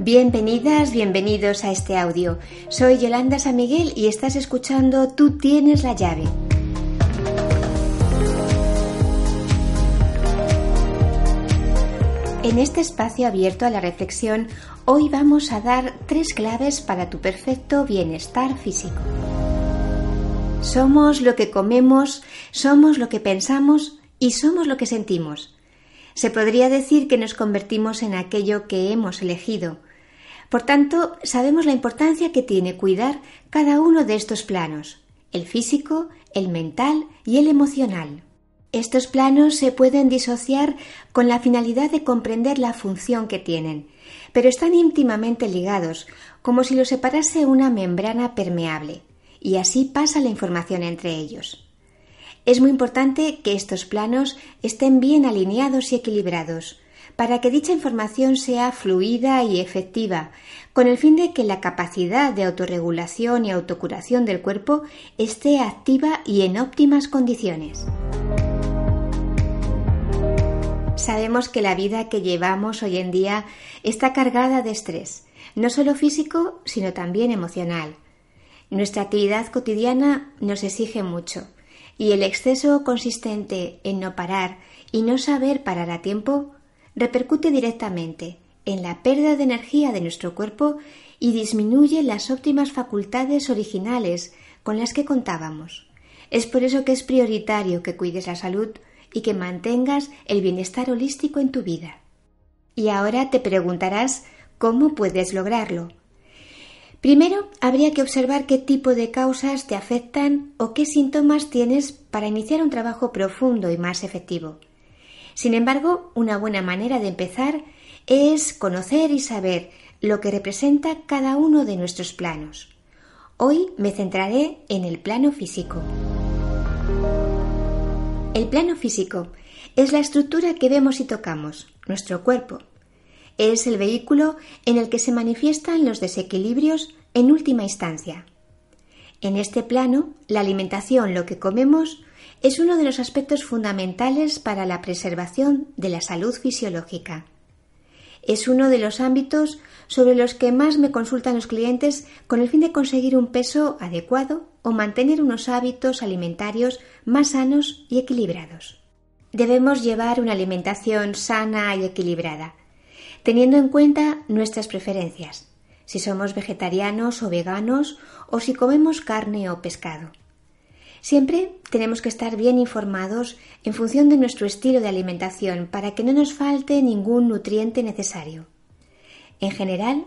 Bienvenidas, bienvenidos a este audio. Soy Yolanda San Miguel y estás escuchando Tú tienes la llave. En este espacio abierto a la reflexión, hoy vamos a dar tres claves para tu perfecto bienestar físico. Somos lo que comemos, somos lo que pensamos y somos lo que sentimos. Se podría decir que nos convertimos en aquello que hemos elegido, por tanto, sabemos la importancia que tiene cuidar cada uno de estos planos, el físico, el mental y el emocional. Estos planos se pueden disociar con la finalidad de comprender la función que tienen, pero están íntimamente ligados, como si los separase una membrana permeable, y así pasa la información entre ellos. Es muy importante que estos planos estén bien alineados y equilibrados, para que dicha información sea fluida y efectiva, con el fin de que la capacidad de autorregulación y autocuración del cuerpo esté activa y en óptimas condiciones. Sabemos que la vida que llevamos hoy en día está cargada de estrés, no solo físico, sino también emocional. Nuestra actividad cotidiana nos exige mucho, y el exceso consistente en no parar y no saber parar a tiempo repercute directamente en la pérdida de energía de nuestro cuerpo y disminuye las óptimas facultades originales con las que contábamos. Es por eso que es prioritario que cuides la salud y que mantengas el bienestar holístico en tu vida. Y ahora te preguntarás cómo puedes lograrlo. Primero, habría que observar qué tipo de causas te afectan o qué síntomas tienes para iniciar un trabajo profundo y más efectivo. Sin embargo, una buena manera de empezar es conocer y saber lo que representa cada uno de nuestros planos. Hoy me centraré en el plano físico. El plano físico es la estructura que vemos y tocamos, nuestro cuerpo. Es el vehículo en el que se manifiestan los desequilibrios en última instancia. En este plano, la alimentación, lo que comemos, es uno de los aspectos fundamentales para la preservación de la salud fisiológica. Es uno de los ámbitos sobre los que más me consultan los clientes con el fin de conseguir un peso adecuado o mantener unos hábitos alimentarios más sanos y equilibrados. Debemos llevar una alimentación sana y equilibrada, teniendo en cuenta nuestras preferencias, si somos vegetarianos o veganos o si comemos carne o pescado. Siempre tenemos que estar bien informados en función de nuestro estilo de alimentación para que no nos falte ningún nutriente necesario. En general,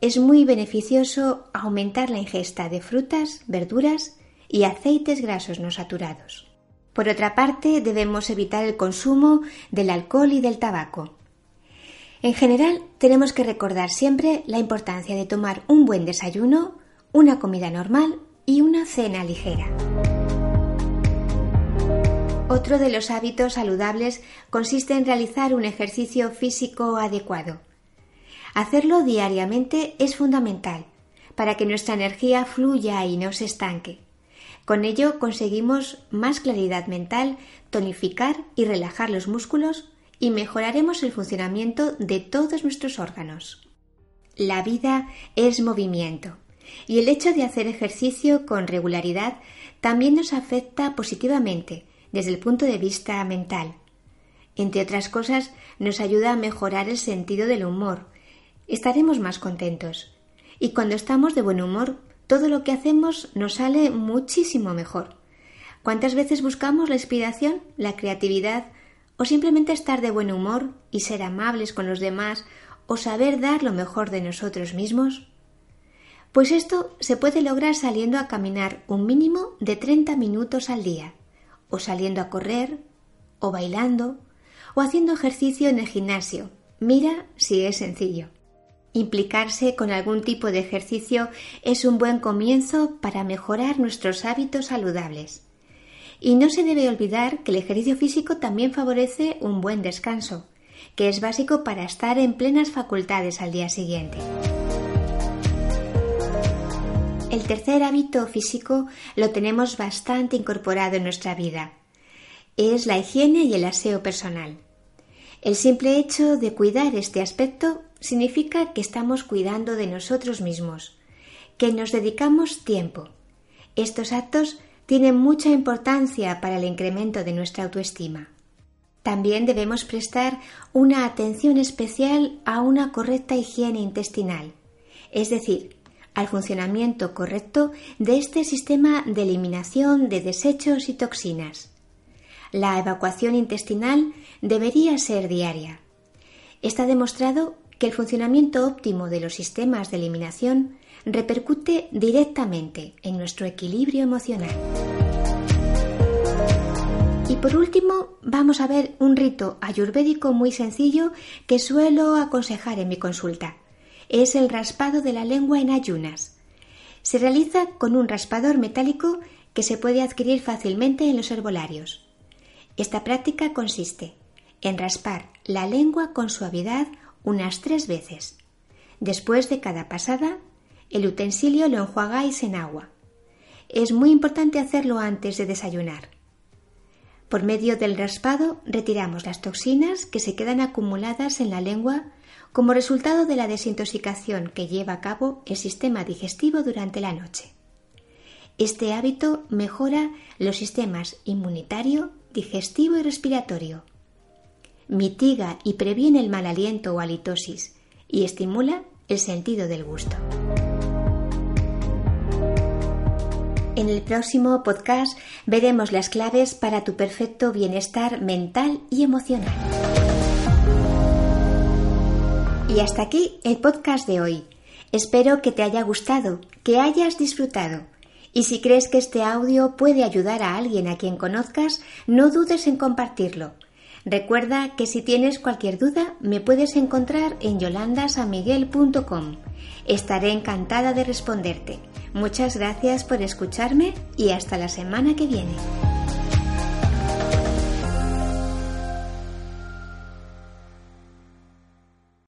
es muy beneficioso aumentar la ingesta de frutas, verduras y aceites grasos no saturados. Por otra parte, debemos evitar el consumo del alcohol y del tabaco. En general, tenemos que recordar siempre la importancia de tomar un buen desayuno, una comida normal y una cena ligera. Otro de los hábitos saludables consiste en realizar un ejercicio físico adecuado. Hacerlo diariamente es fundamental para que nuestra energía fluya y no se estanque. Con ello conseguimos más claridad mental, tonificar y relajar los músculos y mejoraremos el funcionamiento de todos nuestros órganos. La vida es movimiento y el hecho de hacer ejercicio con regularidad también nos afecta positivamente desde el punto de vista mental. Entre otras cosas, nos ayuda a mejorar el sentido del humor. Estaremos más contentos. Y cuando estamos de buen humor, todo lo que hacemos nos sale muchísimo mejor. ¿Cuántas veces buscamos la inspiración, la creatividad o simplemente estar de buen humor y ser amables con los demás o saber dar lo mejor de nosotros mismos? Pues esto se puede lograr saliendo a caminar un mínimo de 30 minutos al día o saliendo a correr, o bailando, o haciendo ejercicio en el gimnasio. Mira si es sencillo. Implicarse con algún tipo de ejercicio es un buen comienzo para mejorar nuestros hábitos saludables. Y no se debe olvidar que el ejercicio físico también favorece un buen descanso, que es básico para estar en plenas facultades al día siguiente. El tercer hábito físico lo tenemos bastante incorporado en nuestra vida. Es la higiene y el aseo personal. El simple hecho de cuidar este aspecto significa que estamos cuidando de nosotros mismos, que nos dedicamos tiempo. Estos actos tienen mucha importancia para el incremento de nuestra autoestima. También debemos prestar una atención especial a una correcta higiene intestinal, es decir, al funcionamiento correcto de este sistema de eliminación de desechos y toxinas. La evacuación intestinal debería ser diaria. Está demostrado que el funcionamiento óptimo de los sistemas de eliminación repercute directamente en nuestro equilibrio emocional. Y por último, vamos a ver un rito ayurvédico muy sencillo que suelo aconsejar en mi consulta. Es el raspado de la lengua en ayunas. Se realiza con un raspador metálico que se puede adquirir fácilmente en los herbolarios. Esta práctica consiste en raspar la lengua con suavidad unas tres veces. Después de cada pasada, el utensilio lo enjuagáis en agua. Es muy importante hacerlo antes de desayunar. Por medio del raspado retiramos las toxinas que se quedan acumuladas en la lengua como resultado de la desintoxicación que lleva a cabo el sistema digestivo durante la noche. Este hábito mejora los sistemas inmunitario, digestivo y respiratorio mitiga y previene el mal aliento o halitosis y estimula el sentido del gusto. En el próximo podcast veremos las claves para tu perfecto bienestar mental y emocional. Y hasta aquí el podcast de hoy. Espero que te haya gustado, que hayas disfrutado. Y si crees que este audio puede ayudar a alguien a quien conozcas, no dudes en compartirlo Recuerda que si tienes cualquier duda me puedes encontrar en yolandasamiguel.com. Estaré encantada de responderte. Muchas gracias por escucharme y hasta la semana que viene.